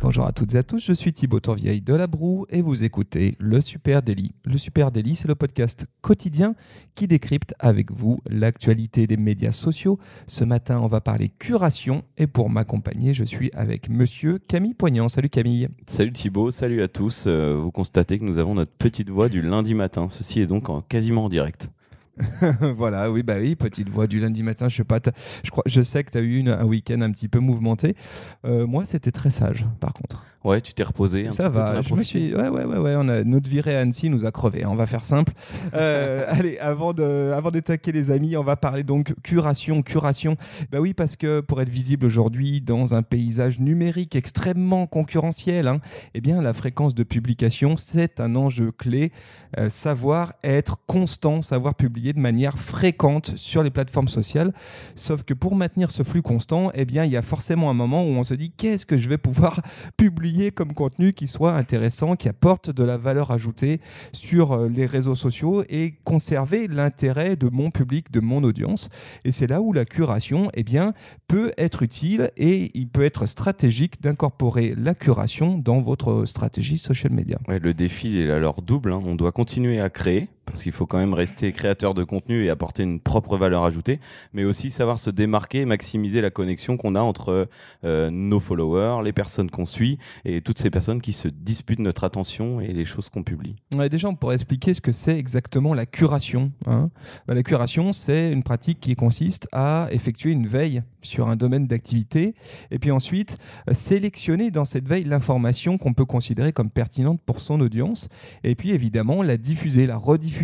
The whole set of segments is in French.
Bonjour à toutes et à tous, je suis Thibaut Tourvieille de La Broue et vous écoutez Le Super Daily. Le Super Daily, c'est le podcast quotidien qui décrypte avec vous l'actualité des médias sociaux. Ce matin, on va parler curation et pour m'accompagner, je suis avec monsieur Camille Poignant. Salut Camille. Salut Thibaut, salut à tous. Euh, vous constatez que nous avons notre petite voix du lundi matin. Ceci est donc en, quasiment en direct. voilà, oui, bah oui, petite voix du lundi matin. Je sais pas, je crois, je sais que tu as eu un week-end un petit peu mouvementé. Euh, moi, c'était très sage, par contre. Ouais, tu t'es reposé. Un Ça va. je me suis. Ouais, ouais, ouais, ouais. On a notre virée à Annecy nous a crevé. Hein, on va faire simple. Euh, allez, avant de, avant d'attaquer les amis, on va parler donc curation, curation. Bah oui, parce que pour être visible aujourd'hui dans un paysage numérique extrêmement concurrentiel, hein, eh bien, la fréquence de publication, c'est un enjeu clé. Euh, savoir être constant, savoir publier de manière fréquente sur les plateformes sociales. Sauf que pour maintenir ce flux constant, eh bien, il y a forcément un moment où on se dit qu'est-ce que je vais pouvoir publier comme contenu qui soit intéressant, qui apporte de la valeur ajoutée sur euh, les réseaux sociaux et conserver l'intérêt de mon public, de mon audience. Et c'est là où la curation eh bien, peut être utile et il peut être stratégique d'incorporer la curation dans votre stratégie social media. Le défi est alors double. Hein. On doit continuer à créer parce qu'il faut quand même rester créateur de contenu et apporter une propre valeur ajoutée, mais aussi savoir se démarquer, maximiser la connexion qu'on a entre euh, nos followers, les personnes qu'on suit et toutes ces personnes qui se disputent notre attention et les choses qu'on publie. Déjà, on pourrait expliquer ce que c'est exactement la curation. Hein. Bah, la curation, c'est une pratique qui consiste à effectuer une veille sur un domaine d'activité et puis ensuite euh, sélectionner dans cette veille l'information qu'on peut considérer comme pertinente pour son audience et puis évidemment la diffuser, la rediffuser.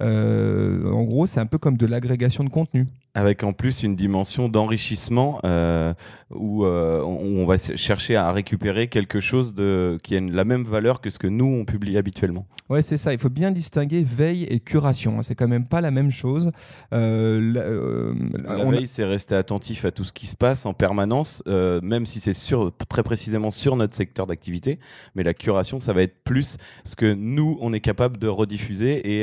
Euh, en gros, c'est un peu comme de l'agrégation de contenu. Avec en plus une dimension d'enrichissement euh, où, euh, on, va chercher à récupérer quelque chose de, qui a la même valeur que ce que nous on publie habituellement. Ouais, c'est ça. Il faut bien distinguer veille et curation. Hein. C'est quand même pas la même chose. Euh, la, veille, c'est rester attentif à tout ce qui se passe en permanence, même si c'est sur, très précisément sur notre secteur d'activité. Mais la curation, ça va être plus ce que nous on est capable de rediffuser et,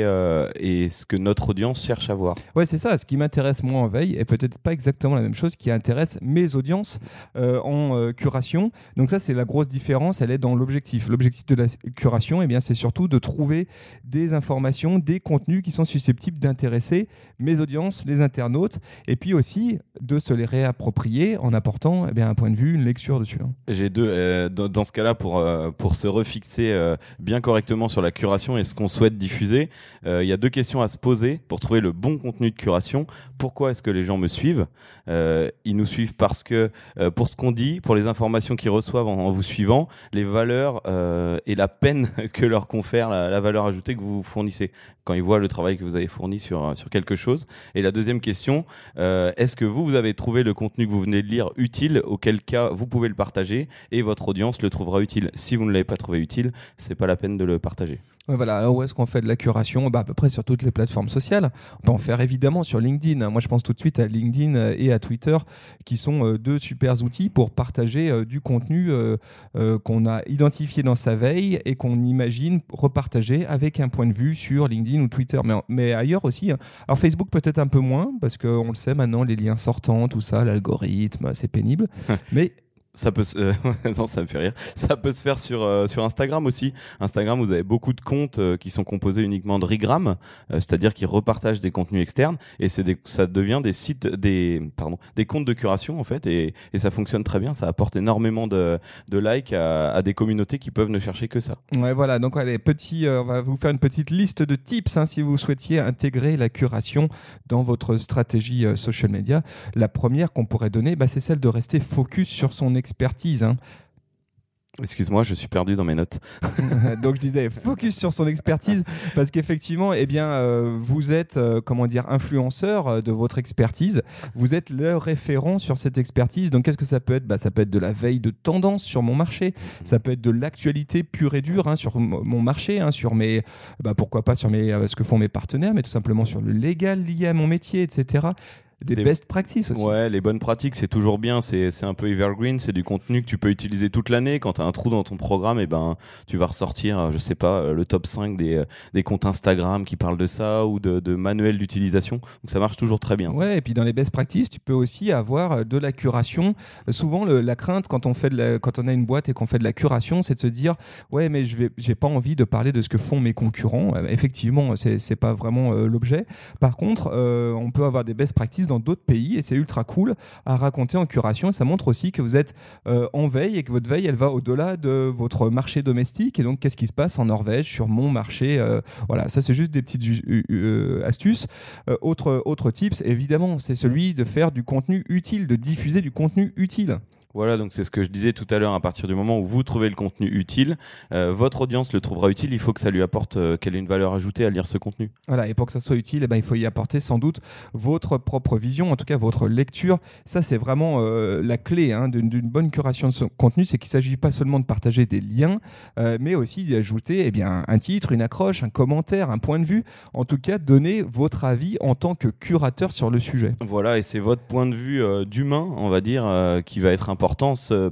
et ce que notre audience cherche à voir. Ouais, c'est ça. Ce qui m'intéresse moi en veille est peut-être pas exactement la même chose qui intéresse mes audiences euh, en euh, curation. Donc ça, c'est la grosse différence, elle est dans l'objectif. L'objectif de la curation, eh c'est surtout de trouver des informations, des contenus qui sont susceptibles d'intéresser mes audiences, les internautes, et puis aussi de se les réapproprier en apportant eh bien, un point de vue, une lecture dessus. Hein. J'ai deux. Euh, dans, ce cas-là, pour, pour se refixer bien correctement sur la curation et ce qu'on souhaite diffuser, il y a deux questions à se poser pour trouver le bon contenu de curation. Pourquoi est-ce que les gens me suivent euh, Ils nous suivent parce que euh, pour ce qu'on dit, pour les informations qu'ils reçoivent en, vous suivant, les valeurs euh, et la peine que leur confère la, valeur ajoutée que vous fournissez quand ils voient le travail que vous avez fourni sur, sur quelque chose. Et la deuxième question, est-ce que vous, vous avez trouvé le contenu que vous venez de lire utile, auquel cas vous pouvez le partager et votre audience le trouvera utile. Si vous ne l'avez pas trouvé utile, c'est pas la peine de le partager voilà. Alors où est-ce qu'on fait de la curation? Bah, À peu près sur toutes les plateformes sociales. On peut en faire évidemment sur LinkedIn. Moi, je pense tout de suite à LinkedIn euh, et à Twitter, qui sont euh, deux super outils pour partager euh, du contenu qu'on a identifié dans sa veille et qu'on imagine repartager avec un point de vue sur LinkedIn ou Twitter. Mais, mais ailleurs aussi. Hein. Alors Facebook peut-être un peu moins, parce qu'on le sait maintenant, les liens sortants, tout ça, l'algorithme, c'est pénible. mais ça peut se... non, ça me fait rire. Ça peut se faire sur, euh, sur Instagram aussi. Instagram, vous avez beaucoup de comptes euh, qui sont composés uniquement de regram, euh, c'est-à-dire qui repartagent des contenus externes et c'est ça devient des sites, des, pardon, des comptes de curation en fait et, et ça fonctionne très bien. Ça apporte énormément de, de likes à, des communautés qui peuvent ne chercher que ça. Ouais, voilà. Donc, allez, petit, on va vous faire une petite liste de tips hein, si vous souhaitiez intégrer la curation dans votre stratégie social media. La première qu'on pourrait donner, bah, c'est celle de rester focus sur son expertise. Hein. Excuse-moi, je suis perdu dans mes notes. Donc je disais focus sur son expertise parce qu'effectivement, eh bien, euh, vous êtes euh, comment dire influenceur euh, de votre expertise. Vous êtes le référent sur cette expertise. Donc qu'est-ce que ça peut être? Bah, ça peut être de la veille de tendance sur mon marché. Ça peut être de l'actualité pure et dure hein, sur mon marché, hein, sur mes bah, pourquoi pas sur mes ce que font mes partenaires, mais tout simplement sur le légal lié à mon métier, etc des, best practices aussi. Ouais, les bonnes pratiques, c'est toujours bien. C'est un peu evergreen. C'est du contenu que tu peux utiliser toute l'année. Quand tu as un trou dans ton programme, et eh ben, tu vas ressortir, je sais pas, le top 5 des, des comptes Instagram qui parlent de ça ou de, de manuels d'utilisation. Donc ça marche toujours très bien. Ouais, et puis dans les best practices, tu peux aussi avoir de la curation. Souvent, la crainte quand on, fait de quand on a une boîte et qu'on fait de la curation, c'est de se dire Ouais, mais je n'ai pas envie de parler de ce que font mes concurrents. Euh, effectivement, ce n'est pas vraiment euh, l'objet. Par contre, euh, on peut avoir des best practices dans d'autres pays et c'est ultra cool à raconter en curation. Et ça montre aussi que vous êtes en veille et que votre veille, elle va au-delà de votre marché domestique. Et donc, qu'est-ce qui se passe en Norvège sur mon marché Voilà, ça, c'est juste des petites astuces. autre, autre tips, évidemment, c'est celui de faire du contenu utile, de diffuser du contenu utile. Voilà, donc c'est ce que je disais tout à l'heure. À partir du moment où vous trouvez le contenu utile, euh, votre audience le trouvera utile. Il faut que ça lui apporte euh, qu'elle ait une valeur ajoutée à lire ce contenu. Voilà, et pour que ça soit utile, eh ben, il faut y apporter sans doute votre propre vision, en tout cas votre lecture. Ça, c'est vraiment euh, la clé hein, d'une bonne curation de ce contenu. C'est qu'il ne s'agit pas seulement de partager des liens, mais aussi d'y ajouter eh bien, un titre, une accroche, un commentaire, un point de vue. En tout cas, donner votre avis en tant que curateur sur le sujet. Voilà, et c'est votre point de vue d'humain, on va dire, qui va être important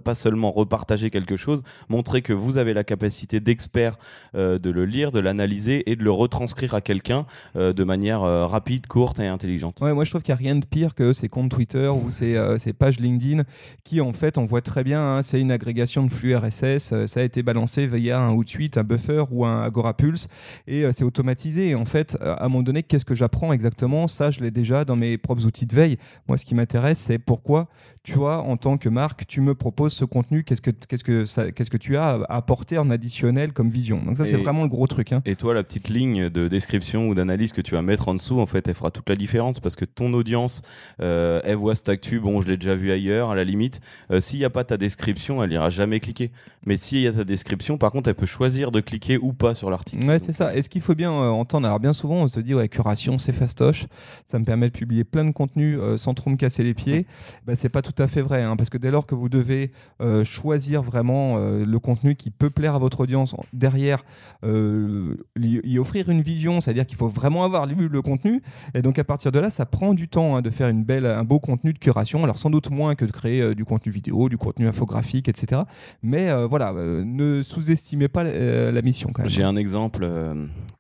pas seulement repartager quelque chose, montrer que vous avez la capacité d'expert euh, de le lire, de l'analyser et de le retranscrire à quelqu'un euh, de manière euh, rapide, courte et intelligente. Ouais, moi je trouve qu'il n'y a rien de pire que ces comptes Twitter ou ces, ces pages LinkedIn qui en fait on voit très bien, hein, c'est une agrégation de flux RSS, ça a été balancé via un Hootsuite, un buffer ou un Agora Pulse et c'est automatisé. Et en fait, à un moment donné, qu'est-ce que j'apprends exactement? Ça, je l'ai déjà dans mes propres outils de veille. Moi, ce qui m'intéresse, c'est pourquoi tu vois, en tant que marque, tu me proposes ce contenu, qu'est-ce que, qu'est-ce que, ça, qu'est-ce que tu as à apporter en additionnel comme vision? Donc ça, c'est vraiment le gros truc. Hein. Et toi, la petite ligne de description ou d'analyse que tu vas mettre en dessous, en fait, elle fera toute la différence parce que ton audience, euh, elle voit cette actu, bon, je l'ai déjà vu ailleurs, à la limite. Euh, s'il n'y a pas ta description, elle ira jamais cliquer. Mais s'il y a ta description, par contre, elle peut choisir de cliquer ou pas sur l'article. Ouais, c'est ça. Et ce qu'il faut bien euh, entendre, alors bien souvent, on se dit, ouais, curation, c'est fastoche. Ça me permet de publier plein de contenus sans trop me casser les pieds. Bah, c'est pas tout à fait vrai, hein, parce que dès lors que vous devez euh, choisir vraiment euh, le contenu qui peut plaire à votre audience, derrière, euh, y, offrir une vision, c'est-à-dire qu'il faut vraiment avoir lu le contenu. Et donc à partir de là, ça prend du temps hein, de faire une belle, un beau contenu de curation. Alors sans doute moins que de créer du contenu vidéo, du contenu infographique, etc. Mais voilà, ne sous-estimez pas la mission. J'ai un exemple.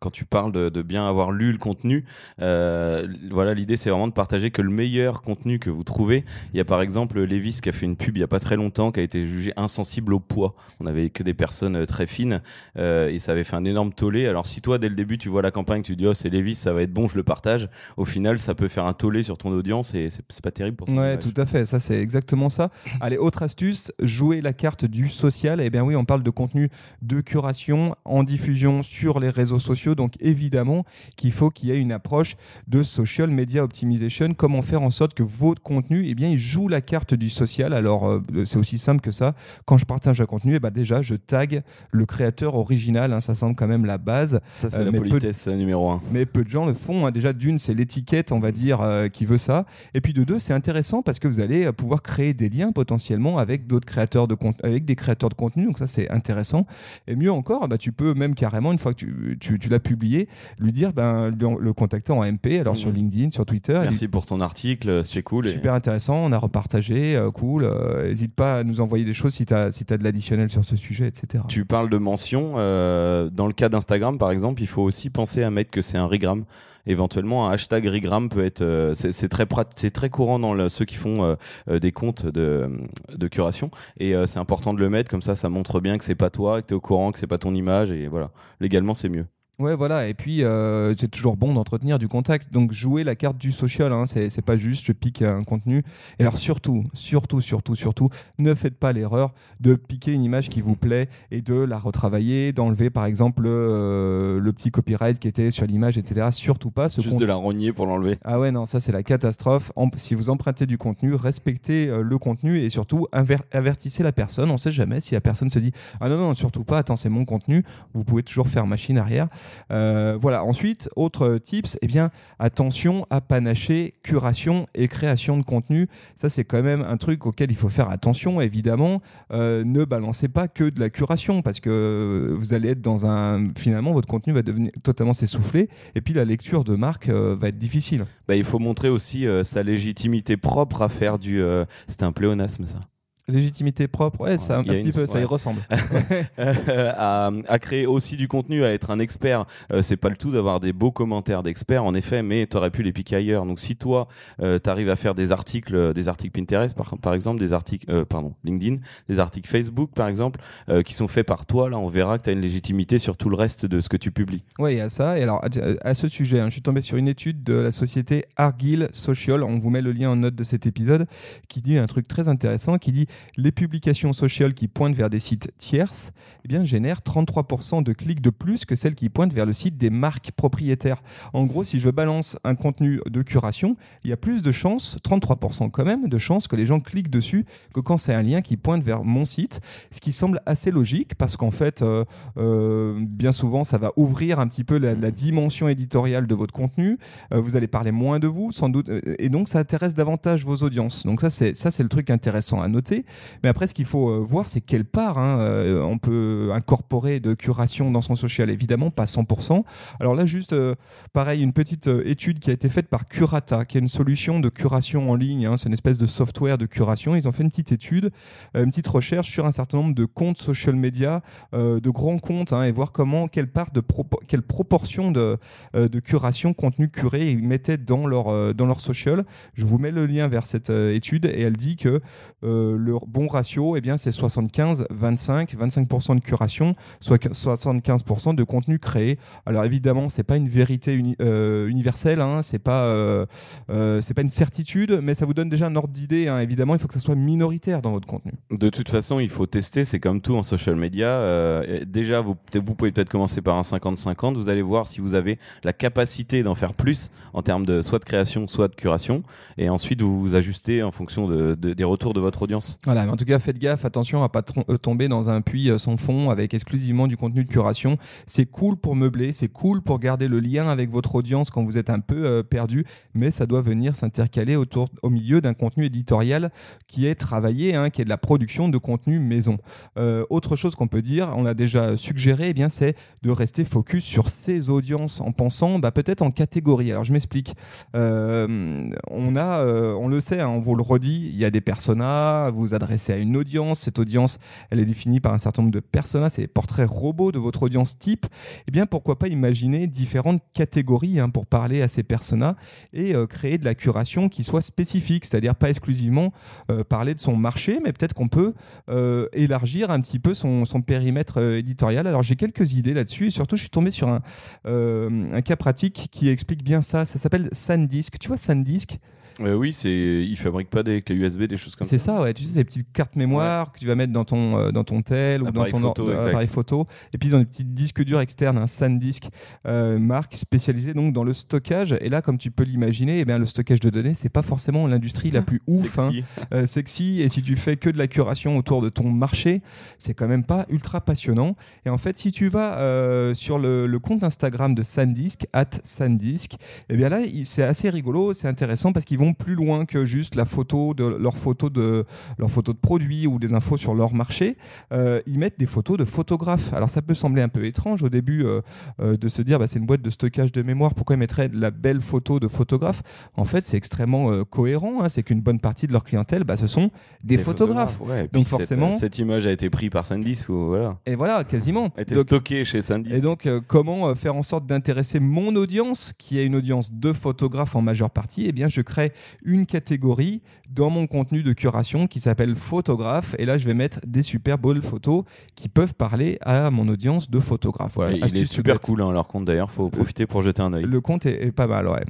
quand tu parles de, bien avoir lu le contenu, voilà, l'idée c'est vraiment de partager que le meilleur contenu que vous trouvez. Il y a par exemple Levis qui a fait une pub il n'y a pas très longtemps, qui a été jugé insensible au poids. On avait que des personnes euh, très fines euh, et ça avait fait un énorme tollé. Alors si toi, dès le début, tu vois la campagne, tu dis oh c'est Levis, ça va être bon, je le partage. Au final, ça peut faire un tollé sur ton audience et c'est pas terrible pour toi. Ouais, tout à fait. Ça, c'est exactement ça. Allez, autre astuce, jouer la carte du social. Eh bien oui, on parle de contenu de curation en diffusion sur les réseaux sociaux. Donc évidemment qu'il faut qu'il y ait une approche de social media optimization. Comment faire en sorte que votre contenu, eh bien, il joue la carte du social? Alors euh, c'est aussi simple que ça. Quand je partage un contenu, eh ben déjà, je tag le créateur original. Hein, ça semble quand même la base. Ça, c'est euh, la politesse euh, numéro un. Mais peu de gens le font. Hein. Déjà, d'une, c'est l'étiquette, on va dire, qui veut ça. Et puis de deux, c'est intéressant parce que vous allez pouvoir créer des liens potentiellement avec d'autres créateurs de contenu, avec des créateurs de contenu. Donc ça, c'est intéressant. Et mieux encore, bah, tu peux même carrément, une fois que tu, tu, l'as publié, lui dire, ben, le, contacter en MP, alors sur mmh. LinkedIn, sur Twitter. Merci pour ton article, c'est cool. Super intéressant, on a repartagé, cool n'hésite pas à nous envoyer des choses si tu as, si de l'additionnel sur ce sujet, etc. Tu parles de mention. Euh, dans le cas d'Instagram, par exemple, il faut aussi penser à mettre que c'est un regram éventuellement un hashtag regram peut être euh, c'est très courant dans ceux qui font euh, des comptes de, de curation et c'est important de le mettre comme ça ça montre bien que c'est pas toi que tu es au courant que c'est pas ton image et voilà légalement c'est mieux Ouais, voilà. Et puis, euh, c'est toujours bon d'entretenir du contact. Donc, jouer la carte du social, hein, c'est pas juste je pique un contenu. Et alors, surtout, surtout, surtout, surtout, ne faites pas l'erreur de piquer une image qui vous plaît et de la retravailler, d'enlever par exemple euh, le petit copyright qui était sur l'image, etc. Surtout pas. Ce juste de la rogner pour l'enlever. Ah ouais, non, ça c'est la catastrophe. si vous empruntez du contenu, respectez euh, le contenu et surtout avertissez la personne. On sait jamais si la personne se dit Ah non, non, surtout pas, attends, c'est mon contenu. Vous pouvez toujours faire machine arrière. Euh, voilà. Ensuite, autre tips, eh bien, attention à panacher curation et création de contenu. Ça, c'est quand même un truc auquel il faut faire attention, évidemment. Euh, ne balancez pas que de la curation parce que vous allez être dans un. Finalement, votre contenu va devenir totalement s'essouffler et puis la lecture de marque euh, va être difficile. Bah, il faut montrer aussi sa légitimité propre à faire du. C'était un pléonasme, ça. Légitimité propre, ouais, ça, un, petit peu, ça y ressemble. à, à, créer aussi du contenu, à être un expert, euh, c'est pas le tout d'avoir des beaux commentaires d'experts, en effet, mais tu aurais pu les piquer ailleurs. Donc si toi, euh, tu arrives à faire des articles, euh, des articles Pinterest par, par exemple, des articles, pardon, LinkedIn, des articles Facebook par exemple, qui sont faits par toi, là, on verra que tu as une légitimité sur tout le reste de ce que tu publies. Oui, il y a ça. Et alors, à, ce sujet, hein, je suis tombé sur une étude de la société Argyle Social, on vous met le lien en note de cet épisode, qui dit un truc très intéressant, qui dit les publications sociales qui pointent vers des sites tierces eh bien, génèrent 33% de clics de plus que celles qui pointent vers le site des marques propriétaires. En gros, si je balance un contenu de curation, il y a plus de chances, 33% quand même, de chances que les gens cliquent dessus que quand c'est un lien qui pointe vers mon site, ce qui semble assez logique parce qu'en fait, euh, euh, bien souvent, ça va ouvrir un petit peu la, dimension éditoriale de votre contenu. Euh, vous allez parler moins de vous, sans doute, et donc ça intéresse davantage vos audiences. Donc ça, c'est ça, c'est le truc intéressant à noter. Mais après, ce qu'il faut euh, voir, c'est quelle part hein, euh, on peut incorporer de curation dans son social. Évidemment, pas 100%. Alors là, juste euh, pareil, une petite étude qui a été faite par Curata, qui est une solution de curation en ligne. Hein. c'est une espèce de software de curation. Ils ont fait une petite étude, une petite recherche sur un certain nombre de comptes social media, de grands comptes, hein, et voir comment, quelle part de quelle proportion de, de curation, contenu curé ils mettaient dans leur, dans leur social. Je vous mets le lien vers cette étude et elle dit que bon ratio, eh bien, c'est 75, 25, 25% de curation, soit 75% de contenu créé. Alors évidemment, c'est pas une vérité euh, universelle, hein, c'est pas, euh, euh, pas une certitude, mais ça vous donne déjà un ordre d'idée. Hein. Évidemment, il faut que ça soit minoritaire dans votre contenu. De toute façon, il faut tester, c'est comme tout en social media. déjà, vous, pouvez peut-être commencer par un 50-50, vous allez voir si vous avez la capacité d'en faire plus en termes de soit de création, soit de curation, et ensuite vous vous ajustez en fonction de, des retours de votre audience. Voilà, en tout cas, faites gaffe, attention à pas euh, tomber dans un puits euh, sans fond avec exclusivement du contenu de curation. C'est cool pour meubler, c'est cool pour garder le lien avec votre audience quand vous êtes un peu euh, perdu, mais ça doit venir s'intercaler autour, au milieu d'un contenu éditorial qui est travaillé, hein, qui est de la production de contenu maison. autre chose qu'on peut dire, on a déjà suggéré, eh bien, c'est de rester focus sur ses audiences en pensant bah, peut-être en catégorie. Alors je m'explique. on a, on le sait, hein, on vous le redit, il y a des personas, vous adressez à une audience. Cette audience, elle est définie par un certain nombre de personas, c'est les portraits robots de votre audience type. Eh bien, pourquoi pas imaginer différentes catégories hein, pour parler à ces personas et euh, créer de la curation qui soit spécifique, c'est-à-dire pas exclusivement euh, parler de son marché, mais peut-être qu'on peut, euh, élargir un petit peu son, périmètre éditorial. Alors, j'ai quelques idées là-dessus et surtout, je suis tombé sur un cas pratique qui explique bien ça. Ça s'appelle SanDisk. Tu vois, SanDisk? Euh, oui, c'est ils fabriquent pas des clés USB, des choses comme ça. C'est ça, ouais. Tu sais, ces petites cartes mémoire que tu vas mettre dans ton euh, dans ton tel ou dans ton photo, appareil photo. Et puis ils ont des petits disques durs externes, un SanDisk euh, marque spécialisée donc dans le stockage. Et là, comme tu peux l'imaginer, eh bien le stockage de données, c'est pas forcément l'industrie la plus ouf, sexy. Hein. sexy. Et si tu fais que de la curation autour de ton marché, c'est quand même pas ultra passionnant. Et en fait, si tu vas sur le, le, compte Instagram de SanDisk at SanDisk, eh bien là, c'est assez rigolo, c'est intéressant parce qu'ils vont plus loin que juste la photo de leur photo de leur photo de produits ou des infos sur leur marché. Euh, ils mettent des photos de photographes. Alors ça peut sembler un peu étrange au début euh, euh, de se dire bah, c'est une boîte de stockage de mémoire. Pourquoi ils mettraient de la belle photo de photographe En fait, c'est extrêmement cohérent. Hein. C'est qu'une bonne partie de leur clientèle, bah, ce sont des, photographes. donc forcément, cette, image a été prise par SanDisk ou voilà. Et voilà, quasiment. A été stockée chez SanDisk. Et donc comment faire en sorte d'intéresser mon audience, qui est une audience de photographes en majeure partie? Eh bien, je crée une catégorie dans mon contenu de curation qui s'appelle photographe. Et là, je vais mettre des super belles photos qui peuvent parler à mon audience de photographes. Voilà, il est super cool, hein, leur compte d'ailleurs. faut profiter pour jeter un œil. Le compte est, est pas mal, ouais.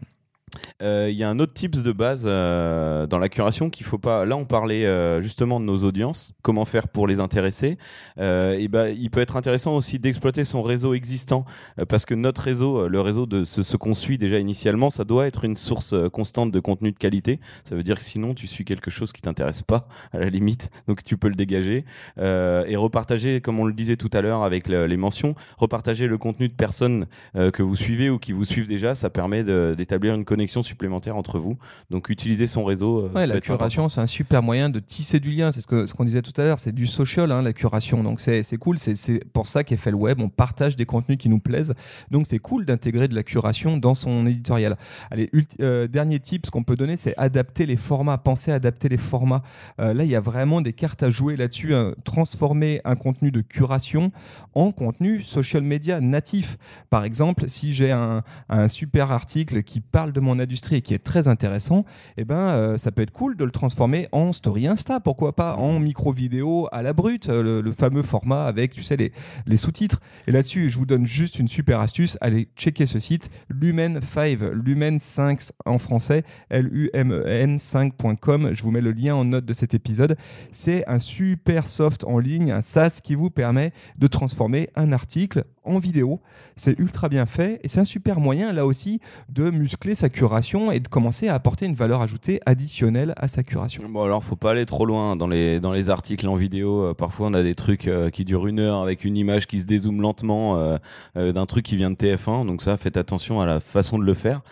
Euh, Il y a un autre tips de base euh, dans la curation qu'il faut pas. Là, on parlait euh, justement de nos audiences, comment faire pour les intéresser. Et ben, il peut être intéressant aussi d'exploiter son réseau existant parce que notre réseau, le réseau de ce, ce qu'on suit déjà initialement, ça doit être une source constante de contenu de qualité. Ça veut dire que sinon, tu suis quelque chose qui t'intéresse pas à la limite, donc tu peux le dégager et repartager, comme on le disait tout à l'heure avec le- les mentions, repartager le contenu de personnes que vous suivez ou qui vous suivent déjà, ça permet d'établir une connexion supplémentaire entre vous. Donc utiliser son réseau. euh, Ouais, la curation, c'est un super moyen de tisser du lien. C'est ce qu'on ce qu'on disait tout à l'heure. C'est du social, hein, la curation. Donc c'est cool. C'est- pour ça qu'est fait le web. On partage des contenus qui nous plaisent. Donc c'est cool d'intégrer de la curation dans son éditorial. Allez, euh, dernier tip, ce qu'on peut donner, c'est adapter les formats. Pensez à adapter les formats. Euh, là, il y a vraiment des cartes à jouer là-dessus. hein. Transformer un contenu de curation en contenu social media natif. Par exemple, si j'ai un, un super article qui parle de mon industrie et qui est très intéressant, eh ben, euh, ça peut être cool de le transformer en story Insta, pourquoi pas, en micro-vidéo à la brute, euh, le, fameux format avec, tu sais, les, sous-titres. Et là-dessus, je vous donne juste une super astuce. Allez checker ce site, Lumen5, Lumen5 en français, L-U-M-E-N 5.com. Je vous mets le lien en note de cet épisode. C'est un super soft en ligne, un SaaS qui vous permet de transformer un article en vidéo. C'est ultra bien fait et c'est un super moyen là aussi de muscler sa curation et de commencer à apporter une valeur ajoutée additionnelle à sa curation. Bon alors faut pas aller trop loin dans les dans les articles en vidéo. Euh, parfois on a des trucs euh, qui durent une heure avec une image qui se dézoome lentement euh, d'un truc qui vient de TF1. Donc ça faites attention à la façon de le faire.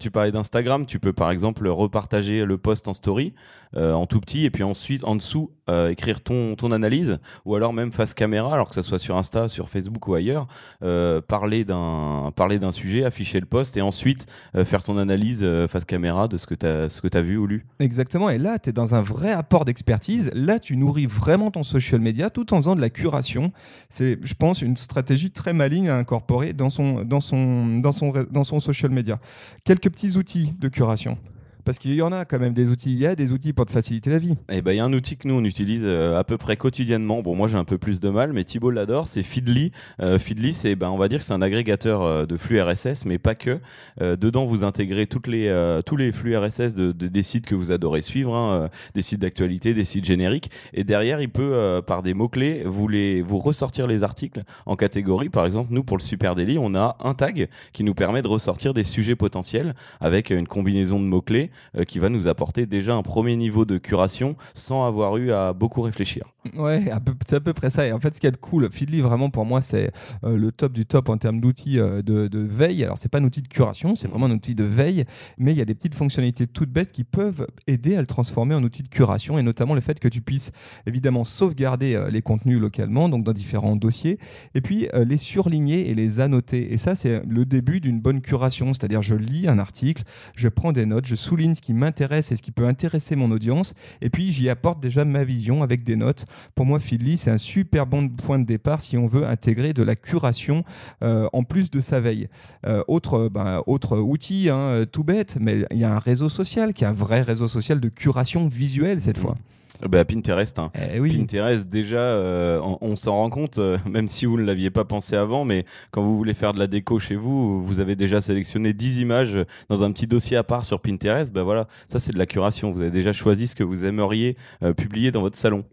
Tu parlais d'Instagram, tu peux par exemple repartager le post en story en tout petit et puis ensuite en dessous écrire ton ton analyse ou alors même face caméra alors que ça soit sur Insta, sur Facebook ou ailleurs, euh, parler d'un parler d'un sujet, afficher le post et ensuite euh, faire ton analyse euh, face caméra de ce que tu as ce que tu vu ou lu. Exactement, et là, tu es dans un vrai apport d'expertise. Là, tu nourris vraiment ton social media tout en faisant de la curation. C'est, je pense, une stratégie très maligne à incorporer dans son, dans son, dans son, dans son social media. Quelques petits outils de curation. Parce qu'il y en a quand même des outils. Il y a des outils pour te faciliter la vie. Eh ben, il y a un outil que nous on utilise euh, à peu près quotidiennement. Bon, moi j'ai un peu plus de mal, mais Thibault l'adore. C'est Feedly. Euh, Feedly, c'est, ben, on va dire que c'est un agrégateur euh, de flux RSS, mais pas que. Euh, dedans, vous intégrez toutes les, euh, tous les flux RSS de, de- des sites que vous adorez suivre, hein, des sites d'actualité, des sites génériques. Et derrière, il peut, par des mots clés, vous les, vous ressortir les articles en catégorie. Par exemple, nous pour le Super Daily, on a un tag qui nous permet de ressortir des sujets potentiels avec une combinaison de mots clés euh, qui va nous apporter déjà un premier niveau de curation sans avoir eu à beaucoup réfléchir. Ouais, c'est à peu près ça. Et en fait, ce qu'il y a de cool, Feedly, vraiment, pour moi, c'est euh, le top du top en termes d'outils euh, de, de veille. Alors, c'est pas un outil de curation, c'est vraiment un outil de veille, mais il y a des petites fonctionnalités toutes bêtes qui peuvent aider à le transformer en outil de curation, et notamment le fait que tu puisses évidemment sauvegarder les contenus localement, donc dans différents dossiers, et puis les surligner et les annoter. Et ça, c'est le début d'une bonne curation, c'est-à-dire je lis un article, je prends des notes, je souligne ce qui m'intéresse et ce qui peut intéresser mon audience, et puis j'y apporte déjà ma vision avec des notes. Pour moi, Feedly, c'est un super bon point de départ si on veut intégrer de la curation euh, en plus de sa veille. Euh, autre, ben, autre outil, hein, tout bête, mais il y a un réseau social qui est un vrai réseau social de curation visuelle cette fois. Euh, bah, Pinterest. hein. Eh oui. Pinterest, déjà, euh, on, on s'en rend compte, euh, même si vous ne l'aviez pas pensé avant, mais quand vous voulez faire de la déco chez vous, vous avez déjà sélectionné 10 images dans un petit dossier à part sur Pinterest. Bah voilà, ça c'est de la curation. Vous avez déjà choisi ce que vous aimeriez euh, publier dans votre salon.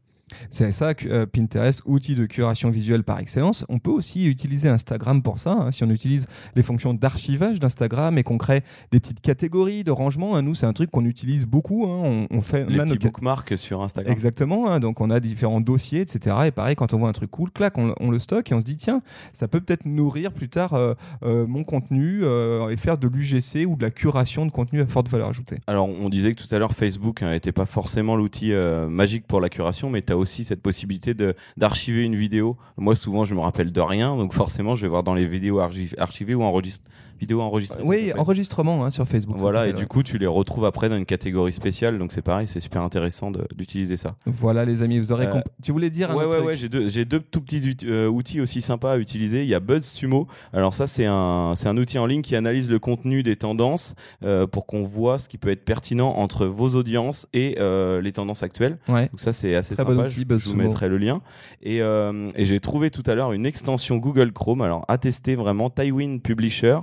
C'est ça, que, euh, Pinterest, outil de curation visuelle par excellence. On peut aussi utiliser Instagram pour ça. hein. Si on utilise les fonctions d'archivage d'Instagram et qu'on crée des petites catégories de rangement, hein, nous, c'est un truc qu'on utilise beaucoup. hein. On, on fait, Les petits bookmarks sur Instagram. Exactement, donc on a différents dossiers, etc. Et pareil, quand on voit un truc cool, clac, on, on le stocke et on se dit, tiens, ça peut peut-être nourrir plus tard euh, euh, mon contenu et faire de l'UGC ou de la curation de contenu à forte valeur ajoutée. Alors, on disait que tout à l'heure, Facebook n'était pas forcément l'outil magique pour la curation, mais tu as aussi cette possibilité de- d'archiver une vidéo. Moi, souvent, je me rappelle de rien, donc forcément, je vais voir dans les vidéos archi- archivées ou enregistrées. Vidéos enregistrées. ça oui, enregistrement hein, sur Facebook. Voilà, et du coup, tu les retrouves après dans une catégorie spéciale, donc c'est pareil, c'est super intéressant d'utiliser ça. Voilà, les amis, vous aurez Euh, compris. Tu voulais dire un Ouais, autre ouais, truc ouais, j'ai deux, tout petits euh, outils aussi sympas à utiliser. Il y a BuzzSumo. Alors ça, c'est un, outil en ligne qui analyse le contenu des tendances euh, pour qu'on voit ce qui peut être pertinent entre vos audiences et euh, les tendances actuelles. Ouais. Donc ça, c'est assez Très sympa je vous mettrai le lien. Et, euh, et j'ai trouvé tout à l'heure une extension Google Chrome. Alors, à tester vraiment, Tywin Publisher.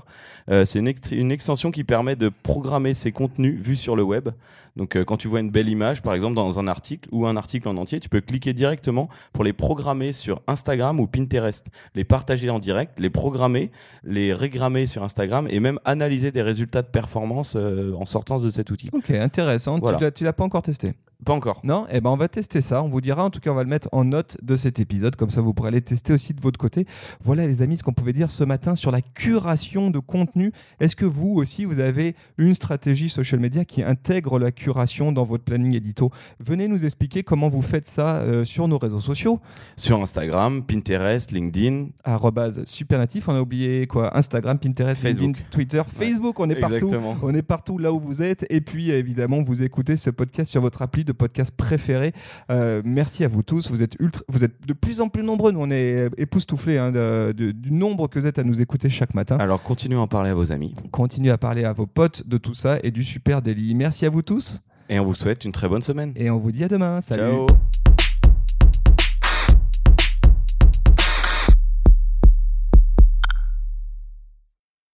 Euh, c'est une, ext- une extension qui permet de programmer ses contenus vus sur le web. Donc, euh, quand tu vois une belle image, par exemple, dans un article ou un article en entier, tu peux cliquer directement pour les programmer sur Instagram ou Pinterest, les partager en direct, les programmer, les régrammer sur Instagram et même analyser des résultats de performance en sortant de cet outil. Ok, intéressant. Voilà. Tu l'as pas encore testé Pas encore. Non Eh ben on va tester ça. On vous dira, en tout cas, on va le mettre en note de cet épisode. Comme ça, vous pourrez aller tester aussi de votre côté. Voilà, les amis, ce qu'on pouvait dire ce matin sur la curation de contenu. Est-ce que vous aussi, vous avez une stratégie social media qui intègre la curation dans votre planning édito? Venez nous expliquer comment vous faites ça euh, sur nos réseaux sociaux. Sur Instagram, Pinterest, LinkedIn, Arrobase supernatif. On a oublié quoi? Instagram, Pinterest, Facebook. LinkedIn, Twitter, Facebook. On est partout. Exactement. On est partout là où vous êtes. Et puis, évidemment, vous écoutez ce podcast sur votre appli de podcast préféré. Euh, merci à vous tous. Vous êtes, ultra, vous êtes de plus en plus nombreux. Nous, on est époustouflés hein, de- de- du nombre que vous êtes à nous écouter chaque matin. Alors continuez à en parler à vos amis. Continuez à parler à vos potes de tout ça et du super délit. Merci à vous tous. Et on vous souhaite une très bonne semaine. Et on vous dit à demain. Salut. Ciao